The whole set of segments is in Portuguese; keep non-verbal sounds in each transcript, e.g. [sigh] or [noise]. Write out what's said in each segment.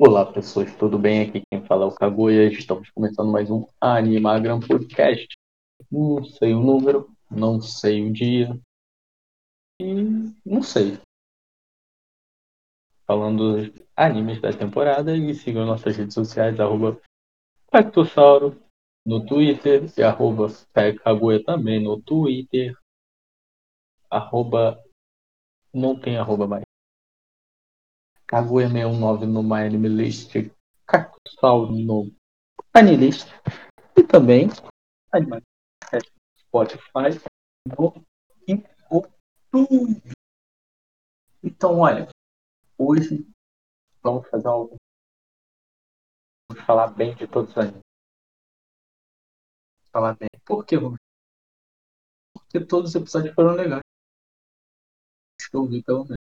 Olá pessoas, tudo bem? Aqui quem fala é o Kaguya. Estamos começando mais um Animagram Podcast. Não sei o número, não sei o dia e não sei. Falando dos animes da temporada e sigam nossas redes sociais, arroba Pactossauro no Twitter e arroba Kaguya também no Twitter. Arroba não tem arroba mais. Kaguya619 no MyAnimeList, Cactusal no Anilist e também Animais Spotify no YouTube. Então, olha, hoje vamos fazer algo. Vamos falar bem de todos os animes. Falar bem. Por que vamos? Porque todos os episódios foram legais. Acho que eu vi pelo menos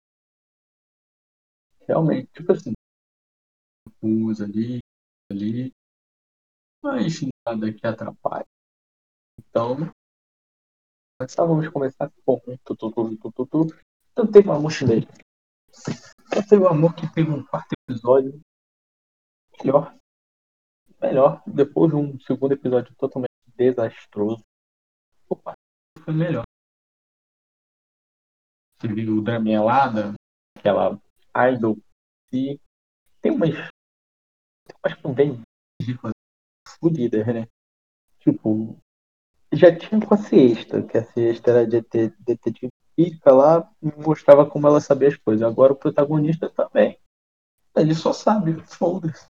realmente, tipo assim, usa ali, ali, mas nada que atrapalhe. Então, nós vamos começar com tu, tu, tu, tu, tu, tu. Então teve uma mochileira. Eu tenho um amor que teve um quarto episódio melhor. Melhor. Depois de um segundo episódio totalmente desastroso. O quarto foi melhor. Você viu o draminha lá, aquela idol e tem umas tem umas também fodidas, né? Tipo, já tinha com a siesta, que a siesta era de detetive física lá e mostrava como ela sabia as coisas. Agora o protagonista também. Ele só sabe, foda-se.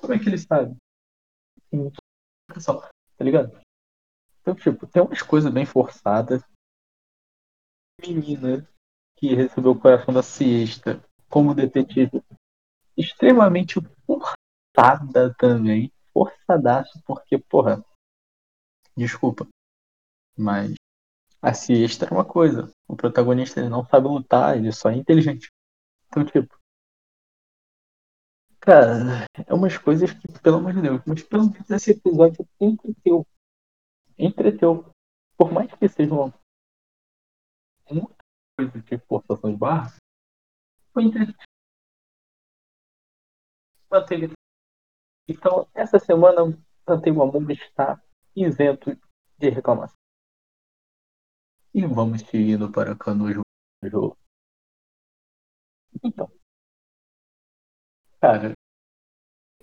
Como é que ele sabe? Só, tá ligado? Então, tipo, tem umas coisas bem forçadas. Menina que recebeu o coração da siesta como detetive extremamente forçada também. Forçadaço, porque, porra. Desculpa. Mas a siesta é uma coisa. O protagonista ele não sabe lutar, ele só é inteligente. Então, tipo. Cara, é umas coisas que, pelo amor de Deus, mas pelo menos esse episódio entreteu. Entreteu. Por mais que seja uma muita coisa de forçação de barra, Manteve. Então, essa semana, Manteiga Amor está isento de reclamação. E vamos seguindo para Canojo. Então, cara,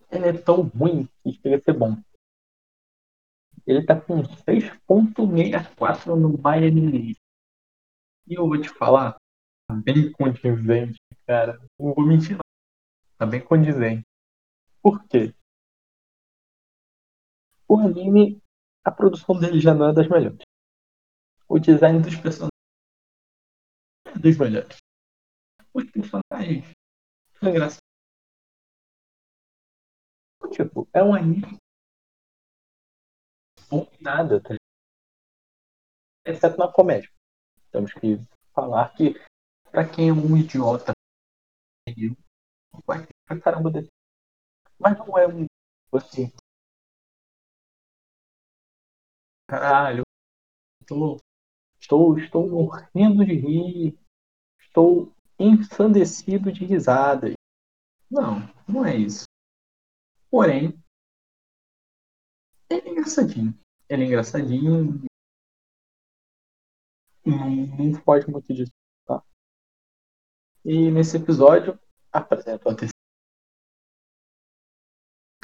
ele é tão ruim que chega a ser bom. Ele tá com 6.64 no Bayern E eu vou te falar, bem condizente, cara. Não vou mentir, não. Tá bem condizente. Por quê? O anime, a produção dele já não é das melhores. O design dos personagens é dos melhores. Os personagens são engraçados. Tipo, é um anime bom nada, tá? exceto na comédia. Temos que falar que pra quem é um idiota vai pra caramba desse. Mas não é um assim. Caralho, estou, estou, estou morrendo de rir. Estou ensandecido de risadas. Não, não é isso. Porém, ele é engraçadinho. Ele é engraçadinho. Não, não foge muito disso. E nesse episódio, apresenta a terceira.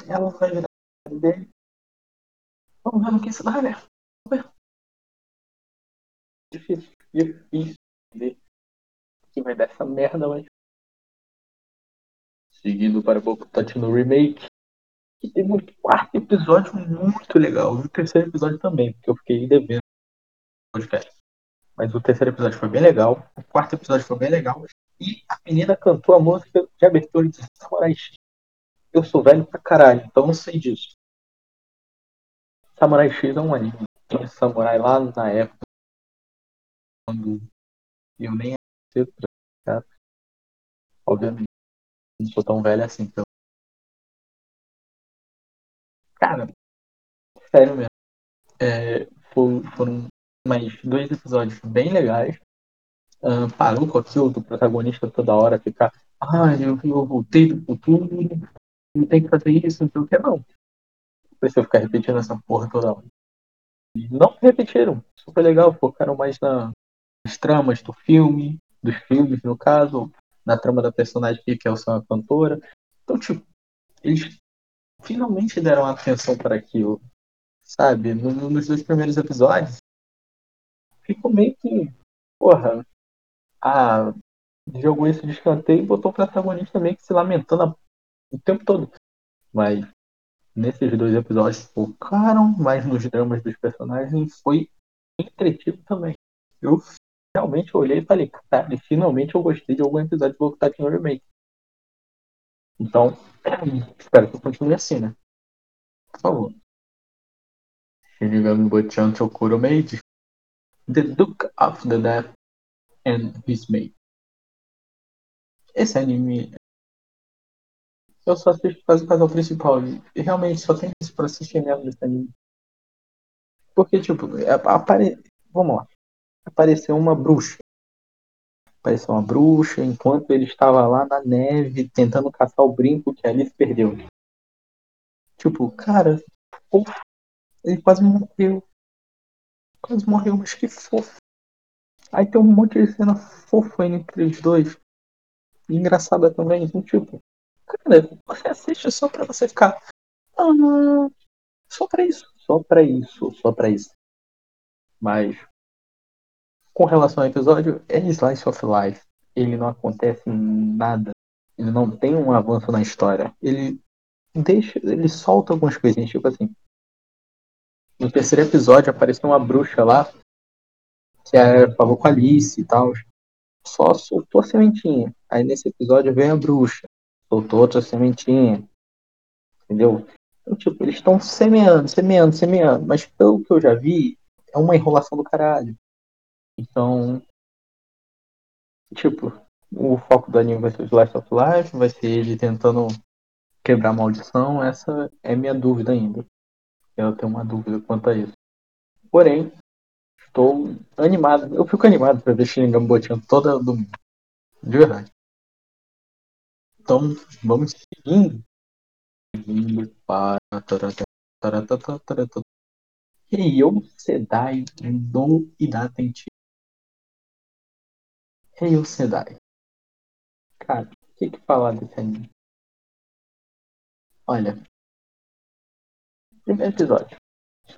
Ela vai virar dele. Vamos ver no que isso dá, né? Vamos ver. Difícil, difícil ver que vai dar essa merda, mas. Seguindo para Boku Touch no remake. Que teve um quarto episódio muito legal. E o terceiro episódio também, porque eu fiquei devendo. Mas o terceiro episódio foi bem legal. O quarto episódio foi bem legal. E a menina cantou a música de abertura de Samurai X. Eu sou velho pra caralho, então não sei disso. Samurai X é um anime. Tinha samurai lá na época. Quando eu nem era cara. Obviamente. Não sou tão velho assim, então. Cara, sério mesmo. É, foram mais dois episódios bem legais. Uh, parou com aquilo do protagonista toda hora ficar ah, eu, eu voltei do futuro, não tem que fazer isso, não sei o que, não. Precisa ficar repetindo essa porra toda hora. E não repetiram, super legal, focaram mais na, nas tramas do filme, dos filmes, no caso, na trama da personagem que é o a cantora. Então, tipo, eles finalmente deram atenção para aquilo, sabe? No, nos dois primeiros episódios, ficou meio que, porra, a jogou isso de escanteio e botou o protagonista meio que se lamentando o tempo todo. Mas nesses dois episódios focaram mais nos dramas dos personagens e foi entretido também. Eu realmente olhei e falei, cara, finalmente eu gostei de algum episódio de Boku no Remake. Então, [clears throat] espero que continue assim, né? Por favor. Shinigami Bochan Chokuro Made. The Duke of the Death and His Mate. Esse anime. Eu só assisto quase o casal principal. E realmente só tem isso pra assistir mesmo desse anime. Porque, tipo, apare... vamos lá. Apareceu uma bruxa. Apareceu uma bruxa enquanto ele estava lá na neve tentando caçar o brinco que a Alice perdeu. Tipo, cara, ele quase morreu. Quase morreu, mas que fofo. Aí tem um monte de cena fofa entre os dois engraçada também. Então, tipo, cara, você assiste só pra você ficar. Ah, só pra isso, só pra isso, só pra isso. Mas, com relação ao episódio, é Slice of Life. Ele não acontece nada. Ele não tem um avanço na história. Ele deixa. Ele solta algumas coisinhas, tipo assim. No terceiro episódio apareceu uma bruxa lá. Que é, falou com a Alice e tal só soltou a sementinha. Aí nesse episódio vem a bruxa, soltou outra sementinha. Entendeu? Então, tipo, eles estão semeando, semeando, semeando. Mas pelo que eu já vi, é uma enrolação do caralho. Então, tipo, o foco do anime vai ser o Last of Life, vai ser ele tentando quebrar a maldição. Essa é minha dúvida ainda. Eu tenho uma dúvida quanto a isso. Porém, Estou animado. Eu fico animado para ver Shinigami Botian toda domingo. De verdade. Então, vamos seguindo. Seguindo para. Heiou Sedai do Idatenti. Heiou Sedai. Cara, o que, que falar desse anime? Olha. Primeiro episódio.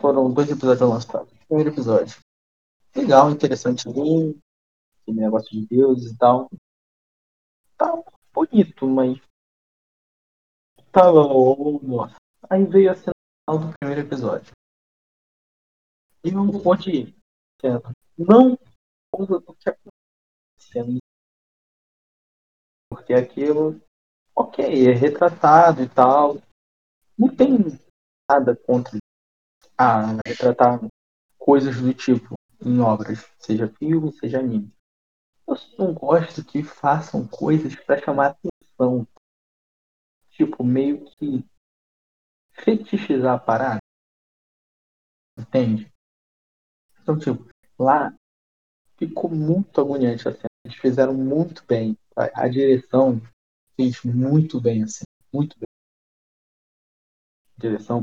Foram dois episódios lançados. Primeiro episódio legal, interessante ali, aquele negócio de deuses e tal. Tá bonito, mas. Oh, nossa. Aí veio a cena do primeiro episódio. E eu onde não usa do que acontecendo. Porque aquilo, ok, é retratado e tal. Não tem nada contra ah, retratar coisas do tipo em obras, seja filme, seja anime. Eu não gosto que façam coisas para chamar atenção. Tipo, meio que fetichizar a parada. Entende? Então, tipo, lá ficou muito agoniante assim. Eles fizeram muito bem. A, a direção fez muito bem, assim. Muito bem. Direção,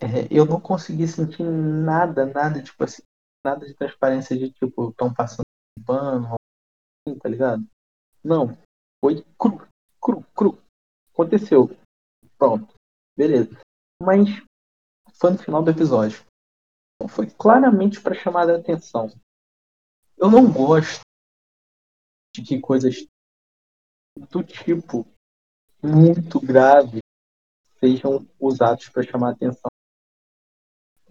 é, eu não consegui sentir nada, nada, tipo assim, nada de transparência de tipo, estão passando um pano, assim, tá ligado? Não. Foi cru, cru, cru. Aconteceu. Pronto. Beleza. Mas foi no final do episódio. Então foi claramente para chamar a atenção. Eu não gosto de que coisas do tipo muito grave sejam usados para chamar atenção.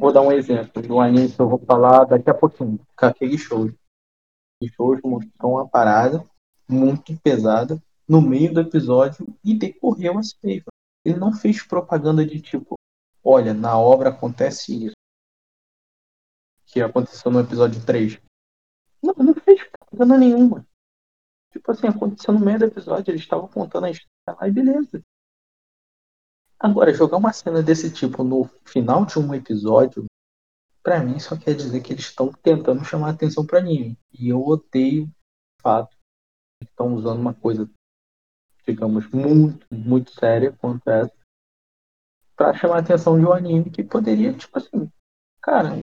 Vou dar um exemplo do anime que eu vou falar daqui a pouquinho, Kakegi Shoujo. Shoujo mostrou uma parada muito pesada no meio do episódio e decorreu a seiva. Ele não fez propaganda de tipo, olha, na obra acontece isso. Que aconteceu no episódio 3. Não, não fez propaganda nenhuma. Tipo assim, aconteceu no meio do episódio, eles estavam contando a história lá e beleza. Agora, jogar uma cena desse tipo no final de um episódio, para mim só quer dizer que eles estão tentando chamar atenção para anime. E eu odeio o fato estão usando uma coisa, digamos, muito, muito séria quanto essa para chamar atenção de um anime que poderia, tipo assim, cara,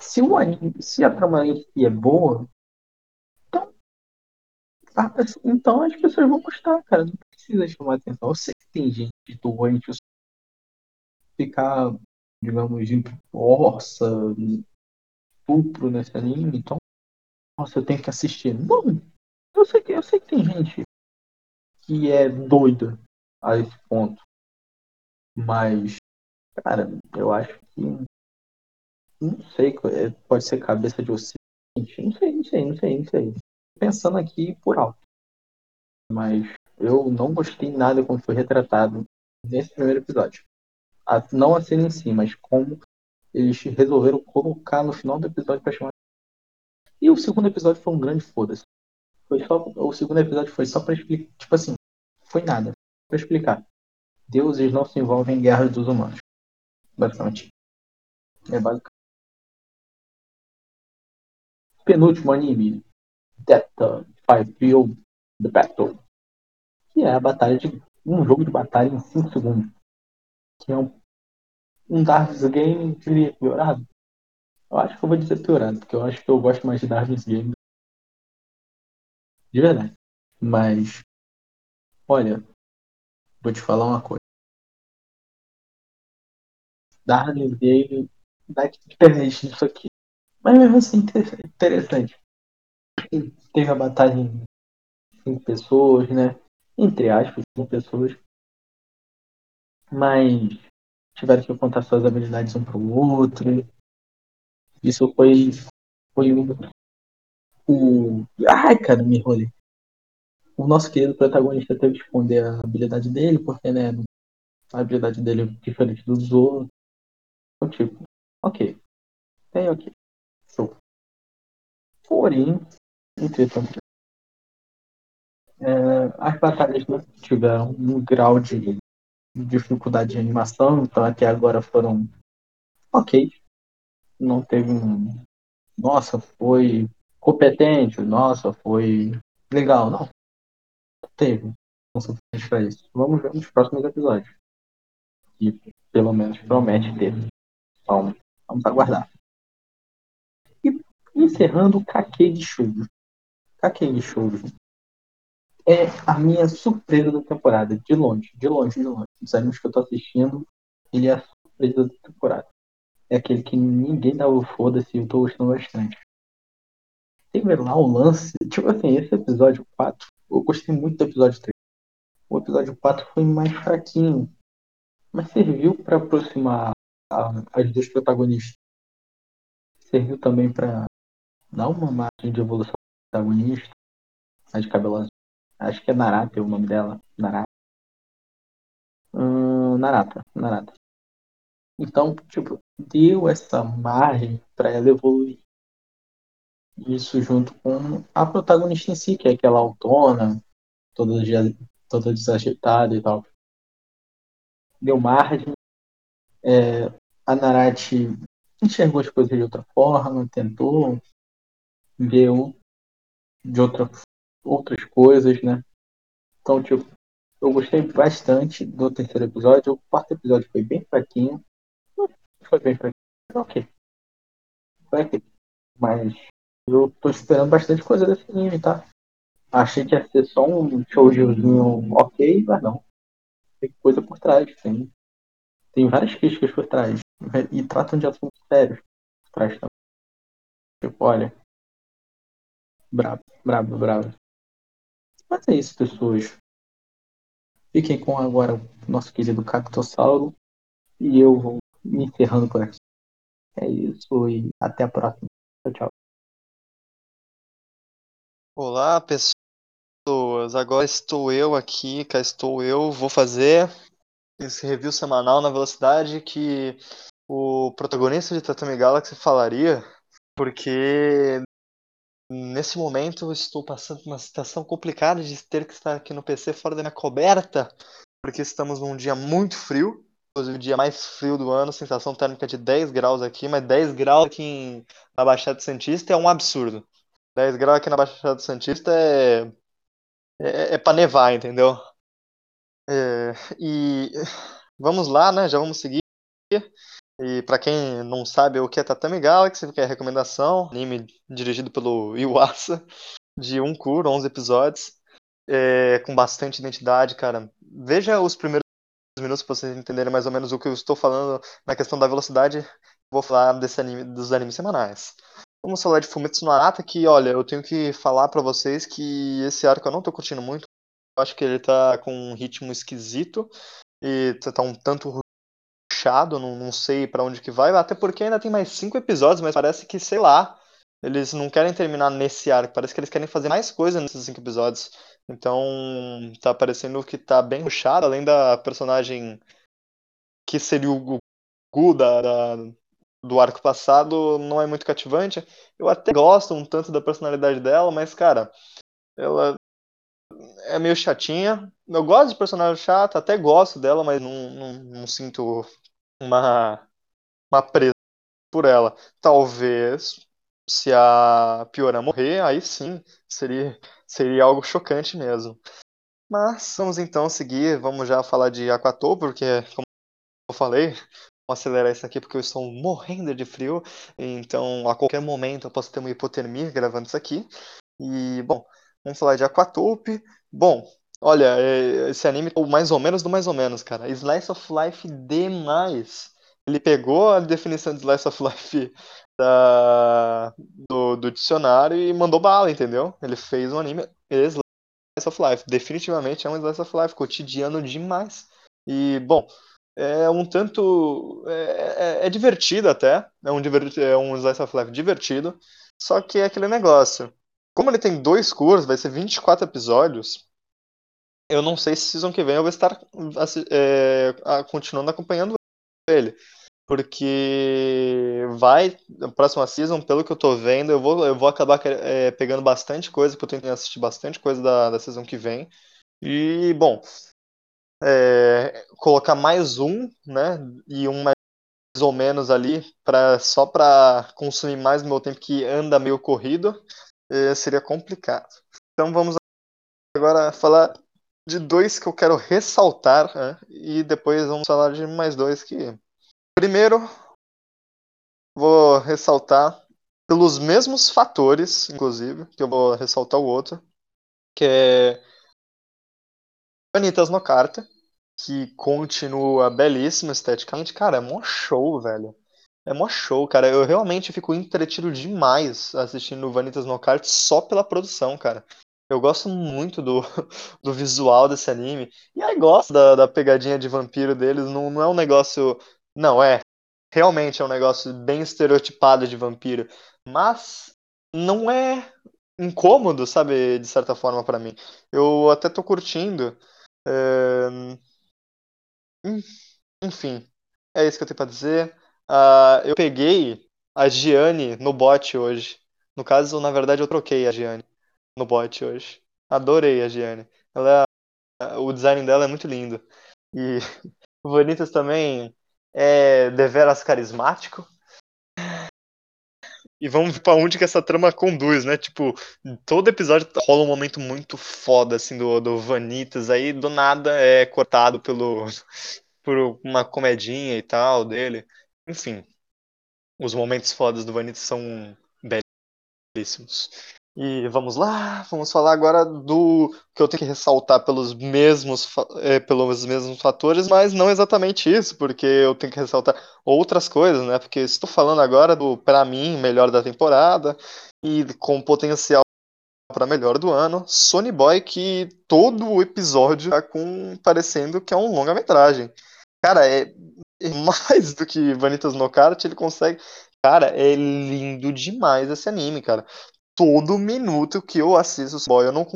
se o anime, se a trama é boa, então, então as pessoas vão gostar, cara. Precisa chamar atenção. Eu sei que tem gente doente ficar, digamos, de força, estupro nesse anime, então, nossa, eu tenho que assistir. Não, eu sei que, eu sei que tem gente que é doida a esse ponto. Mas, cara, eu acho que. Não sei, pode ser cabeça de ocidente. Não sei, não sei, não sei, não sei. Pensando aqui por alto. Mas eu não gostei nada como foi retratado nesse primeiro episódio. A, não a cena em si, mas como eles resolveram colocar no final do episódio pra chamar. E o segundo episódio foi um grande foda-se. Foi só, o segundo episódio foi só pra explicar. Tipo assim, foi nada. Pra explicar. Deuses não se envolvem em guerras dos humanos. Basicamente. É basicamente. Penúltimo anime. Death Five Field The Battle. Que é a batalha de. um jogo de batalha em 5 segundos. Que é um, um Dark's Game, diria, piorado. Eu acho que eu vou dizer piorado, porque eu acho que eu gosto mais de Dark's Game. De verdade. Mas. Olha, vou te falar uma coisa. Darwin veio daqui diferente disso aqui. Mas mesmo assim, interessante. Teve a batalha em cinco pessoas, né? Entre aspas, cinco pessoas. Mas tiveram que contar suas habilidades um pro outro. Isso foi. Foi o. o ai, cara, me enrolei. O nosso querido protagonista teve que esconder a habilidade dele, porque, né? A habilidade dele é diferente dos outros. Então, tipo, ok. Tem ok. Show. Porém, entretanto, é, as batalhas tiveram um grau de dificuldade de animação, então até agora foram ok. Não teve um. Nossa, foi competente, nossa, foi legal, não. Teve. Não suficiente isso. Vamos ver nos próximos episódios. E pelo menos promete ter. Então, vamos aguardar. E encerrando o Kakei de Shoujo. Kakei de Shoujo é a minha surpresa da temporada, de longe, de longe, de longe. Os animes que eu tô assistindo, ele é a surpresa da temporada. É aquele que ninguém o foda-se, eu tô gostando bastante. Tem lá o lance, tipo assim, esse episódio 4, eu gostei muito do episódio 3. O episódio 4 foi mais fraquinho, mas serviu para aproximar as duas protagonistas. Serviu também para dar uma margem de evolução protagonista, a de cabelo. Acho que é Narata o nome dela. Narata. Hum, Narata. Narata. Então, tipo, deu essa margem para ela evoluir. Isso junto com a protagonista em si, que é aquela autona, toda, toda desajeitada e tal. Deu margem. É, a Narate enxergou as coisas de outra forma, tentou ver de outra outras coisas, né? Então, tipo, eu gostei bastante do terceiro episódio. O quarto episódio foi bem fraquinho. Foi bem fraquinho. Ok. Ok. Mas eu tô esperando bastante coisa desse anime, tá? Achei que ia ser só um showzinho ok, mas não. Tem coisa por trás. Tem, tem várias críticas por trás. E tratam de assuntos sérios por trás também. Tipo, olha. Brabo, brabo, brabo. Mas é isso, pessoas. Fiquem com agora o nosso querido Cactossauro. E eu vou me encerrando por aqui. É isso e até a próxima. Tchau, tchau. Olá, pessoas. Agora estou eu aqui, cá estou eu. Vou fazer esse review semanal na velocidade que o protagonista de Tatami Galaxy falaria, porque Nesse momento, estou passando uma situação complicada de ter que estar aqui no PC fora da minha coberta, porque estamos num dia muito frio, inclusive o dia mais frio do ano, sensação térmica de 10 graus aqui, mas 10 graus aqui em, na Baixada Santista é um absurdo. 10 graus aqui na Baixada Santista é é, é pra nevar, entendeu? É, e vamos lá, né? Já vamos seguir. E para quem não sabe o que é Tatami Galaxy, que é a recomendação, anime dirigido pelo [laughs] Iwasa, de um cur, 11 episódios, é, com bastante identidade, cara. Veja os primeiros minutos para vocês entenderem mais ou menos o que eu estou falando na questão da velocidade. Vou falar desse anime, dos animes semanais. Vamos falar de Fumetsu no Arata, que, olha, eu tenho que falar para vocês que esse arco eu não tô curtindo muito. Eu acho que ele tá com um ritmo esquisito e tá um tanto ruchado, não, não sei para onde que vai, até porque ainda tem mais cinco episódios, mas parece que, sei lá, eles não querem terminar nesse arco, parece que eles querem fazer mais coisa nesses cinco episódios. Então, tá parecendo que tá bem ruchado, além da personagem que seria o Gugu da, da, do arco passado, não é muito cativante. Eu até gosto um tanto da personalidade dela, mas, cara, ela é meio chatinha. Eu gosto de personagem chata, até gosto dela, mas não, não, não sinto uma, uma presa por ela. Talvez se a Piora morrer, aí sim seria, seria algo chocante mesmo. Mas vamos então seguir, vamos já falar de Aquatô, porque, como eu falei, vou acelerar isso aqui porque eu estou morrendo de frio, então a qualquer momento eu posso ter uma hipotermia gravando isso aqui. E, bom, vamos falar de Aquatope. Bom, olha, é, esse anime é mais ou menos do mais ou menos, cara. Slice of Life demais. Ele pegou a definição de Slice of Life [laughs] da, do, do dicionário e mandou bala, entendeu? Ele fez um anime Slice of Life. Definitivamente é um Slice of Life, cotidiano demais. E, bom, é um tanto. É, é, é divertido até. É um, é um Slice of Life divertido. Só que é aquele negócio. Como ele tem dois cursos, vai ser 24 episódios. Eu não sei se season que vem eu vou estar é, continuando acompanhando ele porque vai, na próxima season, pelo que eu tô vendo, eu vou, eu vou acabar é, pegando bastante coisa, porque eu que assistir bastante coisa da, da season que vem. E, bom, é, colocar mais um, né, e um mais ou menos ali, pra, só para consumir mais meu tempo que anda meio corrido, seria complicado. Então vamos agora falar de dois que eu quero ressaltar, né, e depois vamos falar de mais dois que Primeiro, vou ressaltar pelos mesmos fatores, inclusive, que eu vou ressaltar o outro, que é Anitas no Carta, que continua belíssimo esteticamente. Cara, é mó show, velho. É mó show, cara. Eu realmente fico entretido demais assistindo Vanitas no Kart só pela produção, cara. Eu gosto muito do, [laughs] do visual desse anime. E aí gosto da, da pegadinha de vampiro deles. Não, não é um negócio não, é. Realmente é um negócio bem estereotipado de vampiro. Mas não é incômodo, sabe, de certa forma para mim. Eu até tô curtindo. É... Enfim, é isso que eu tenho pra dizer. Uh, eu peguei a Gianni no bot hoje. No caso, na verdade, eu troquei a Gianni no bot hoje. Adorei a Gianni. Ela é... O design dela é muito lindo. E [laughs] o Vanitas também é deveras carismático. E vamos pra onde que essa trama conduz, né? Tipo, todo episódio rola um momento muito foda, assim, do, do Vanitas, aí do nada é cortado pelo, [laughs] por uma comedinha e tal dele. Enfim, os momentos fodas do Vanitas são belíssimos. E vamos lá, vamos falar agora do que eu tenho que ressaltar pelos mesmos, é, pelos mesmos fatores, mas não exatamente isso, porque eu tenho que ressaltar outras coisas, né? Porque estou falando agora do, para mim, melhor da temporada e com potencial para melhor do ano, Sony Boy, que todo o episódio tá com parecendo que é um longa-metragem. Cara, é, é [laughs] mais do que Vanitas no Kart, ele consegue. Cara, é lindo demais esse anime, cara todo minuto que eu assisto Boy, eu não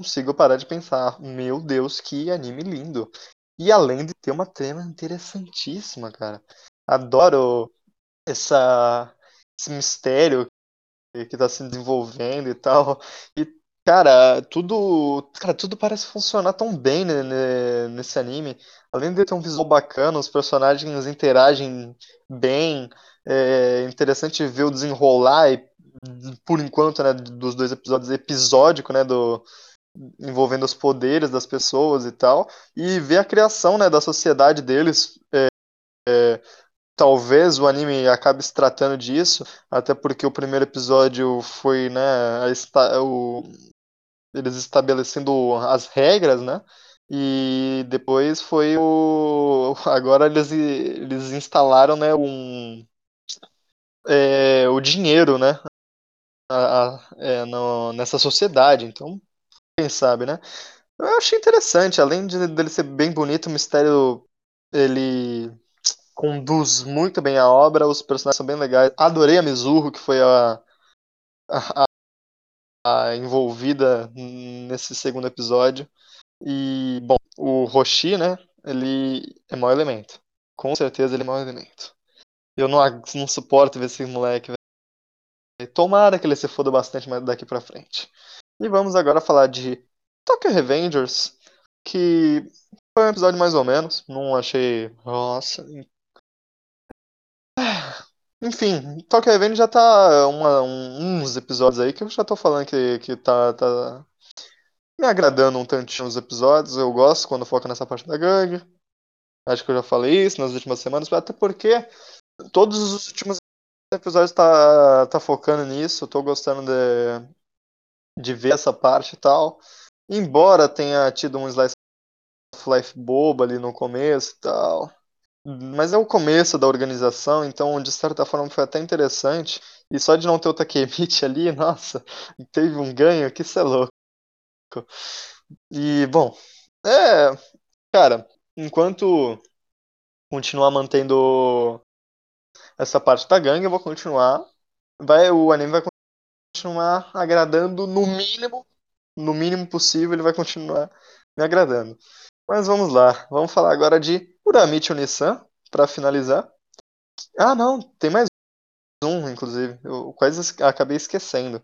consigo parar de pensar, meu Deus, que anime lindo. E além de ter uma trama interessantíssima, cara. Adoro essa, esse mistério que está se desenvolvendo e tal. E, cara, tudo. Cara, tudo parece funcionar tão bem né, nesse anime. Além de ter um visual bacana, os personagens interagem bem. É interessante ver o desenrolar e por enquanto, né, dos dois episódios episódico, né, do, envolvendo os poderes das pessoas e tal, e ver a criação né, da sociedade deles. É, é, talvez o anime acabe se tratando disso, até porque o primeiro episódio foi né, a, o, eles estabelecendo as regras, né? E depois foi o. Agora eles, eles instalaram né, um, é, o dinheiro, né? A, a, é, no, nessa sociedade. Então, quem sabe, né? Eu achei interessante, além de dele ser bem bonito, o mistério ele conduz muito bem a obra, os personagens são bem legais. Adorei a Mizuho, que foi a, a, a envolvida nesse segundo episódio. E, bom, o Roshi, né? Ele é mau elemento. Com certeza ele é mau elemento. Eu não, não suporto ver esse moleque. Tomara que ele se foda bastante daqui pra frente. E vamos agora falar de Tokyo Revengers, que foi um episódio mais ou menos. Não achei. Nossa. [sighs] Enfim, Tokyo Revengers já tá uma, um, uns episódios aí que eu já tô falando que, que tá, tá me agradando um tantinho os episódios. Eu gosto quando foca nessa parte da gangue. Acho que eu já falei isso nas últimas semanas, até porque todos os últimos episódios tá, tá focando nisso. Tô gostando de, de ver essa parte e tal. Embora tenha tido um slice of life bobo ali no começo e tal. Mas é o começo da organização, então de certa forma foi até interessante. E só de não ter o Takemichi ali, [laughs] nossa, teve um ganho que isso é louco. E, bom, é. Cara, enquanto continuar mantendo essa parte da gangue, eu vou continuar. Vai, o anime vai continuar agradando no mínimo, no mínimo possível, ele vai continuar me agradando. Mas vamos lá, vamos falar agora de Uramichi Onisan, para finalizar. Ah, não, tem mais um, inclusive. Eu quase acabei esquecendo.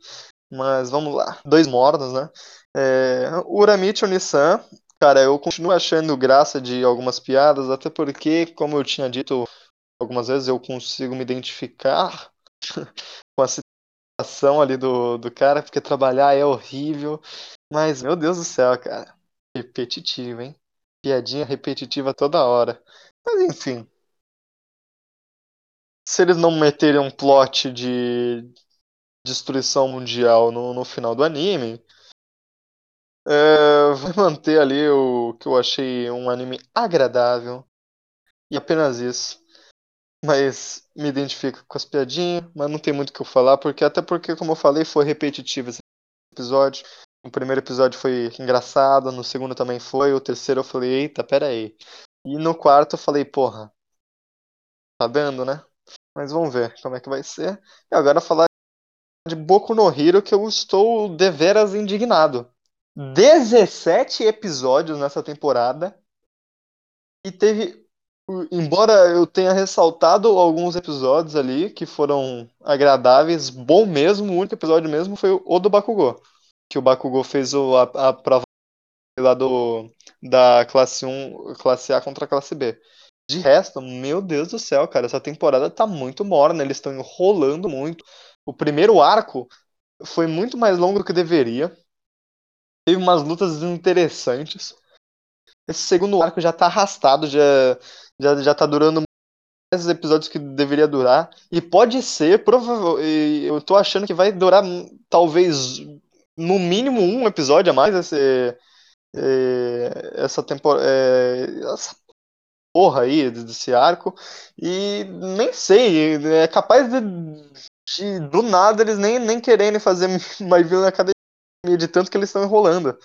Mas vamos lá. Dois mornos, né? É, Uramichi Onisan, cara, eu continuo achando graça de algumas piadas, até porque, como eu tinha dito algumas vezes, eu consigo me identificar [laughs] com a situação ali do, do cara, porque trabalhar é horrível. Mas, meu Deus do céu, cara. Repetitivo, hein? Piadinha repetitiva toda hora. Mas enfim. Se eles não meterem um plot de destruição mundial no, no final do anime. É, vai manter ali o que eu achei um anime agradável. E apenas isso. Mas me identifico com as piadinhas, mas não tem muito o que eu falar, porque até porque, como eu falei, foi repetitivo esse episódio. O primeiro episódio foi engraçado, no segundo também foi, o terceiro eu falei, eita, pera aí. E no quarto eu falei, porra, tá dando, né? Mas vamos ver como é que vai ser. E agora falar de Boku no Hero que eu estou deveras indignado. 17 episódios nessa temporada. E teve. Embora eu tenha ressaltado alguns episódios ali que foram agradáveis, bom mesmo, o único episódio mesmo foi o do Bakugou. Que o Bakugou fez o, a, a prova lá do, da classe 1, classe A contra a classe B. De resto, meu Deus do céu, cara, essa temporada tá muito morna, eles estão enrolando muito. O primeiro arco foi muito mais longo do que deveria. Teve umas lutas interessantes. Esse segundo arco já tá arrastado, já, já, já tá durando mais episódios que deveria durar. E pode ser, provavelmente. Eu tô achando que vai durar talvez no mínimo um episódio a mais esse, é, essa temporada. É, essa porra aí desse arco. E nem sei, é capaz de de, do nada eles nem, nem querendo fazer [laughs] My Villain Academia de tanto que eles estão enrolando.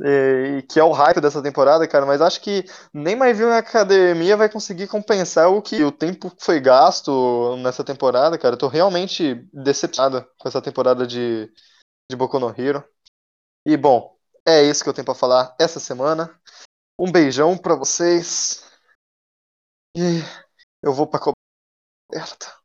E, que é o hype dessa temporada, cara, mas acho que nem My Villain Academia vai conseguir compensar o que o tempo que foi gasto nessa temporada, cara. Eu tô realmente decepcionado com essa temporada de, de Boku no Hero. E bom, é isso que eu tenho pra falar essa semana. Um beijão pra vocês. E eu vou pra coberta.